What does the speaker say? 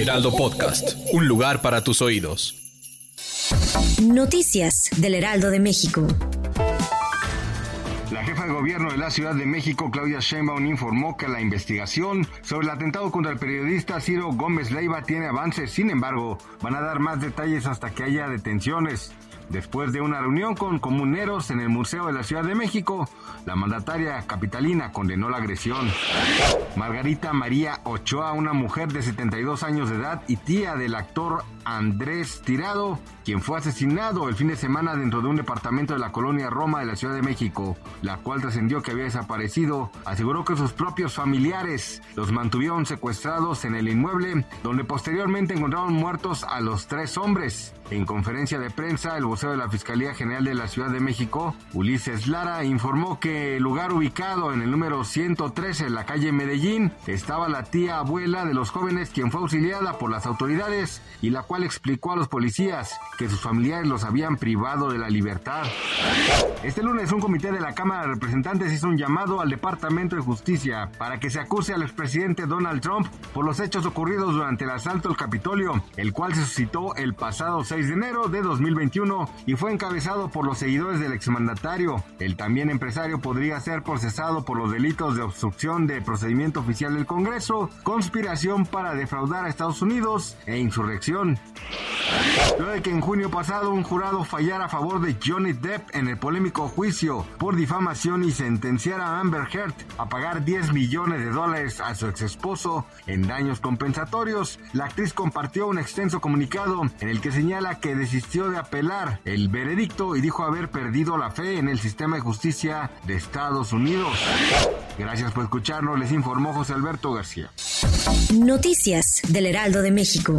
Heraldo Podcast, un lugar para tus oídos. Noticias del Heraldo de México. La jefa de gobierno de la Ciudad de México, Claudia Sheinbaum, informó que la investigación sobre el atentado contra el periodista Ciro Gómez Leiva tiene avances. Sin embargo, van a dar más detalles hasta que haya detenciones. Después de una reunión con comuneros en el Museo de la Ciudad de México, la mandataria capitalina condenó la agresión. Margarita María Ochoa, una mujer de 72 años de edad y tía del actor Andrés Tirado, quien fue asesinado el fin de semana dentro de un departamento de la colonia Roma de la Ciudad de México, la cual trascendió que había desaparecido, aseguró que sus propios familiares los mantuvieron secuestrados en el inmueble, donde posteriormente encontraron muertos a los tres hombres. En conferencia de prensa, el vocero de la Fiscalía General de la Ciudad de México, Ulises Lara, informó que el lugar ubicado en el número 113 en la calle Medellín estaba la tía abuela de los jóvenes quien fue auxiliada por las autoridades y la cual explicó a los policías que sus familiares los habían privado de la libertad. Este lunes un comité de la Cámara de Representantes hizo un llamado al Departamento de Justicia para que se acuse al expresidente Donald Trump por los hechos ocurridos durante el asalto al Capitolio, el cual se suscitó el pasado 6 de enero de 2021 y fue encabezado por los seguidores del exmandatario. El también empresario podría ser procesado por los delitos de obstrucción de procedimiento oficial del Congreso, conspiración para defraudar a Estados Unidos e insurrección. Luego de que en junio pasado un jurado fallara a favor de Johnny Depp en el polémico juicio por difamación y sentenciara a Amber Heard a pagar 10 millones de dólares a su ex esposo en daños compensatorios, la actriz compartió un extenso comunicado en el que señala que desistió de apelar el veredicto y dijo haber perdido la fe en el sistema de justicia de Estados Unidos. Gracias por escucharnos, les informó José Alberto García. Noticias del Heraldo de México.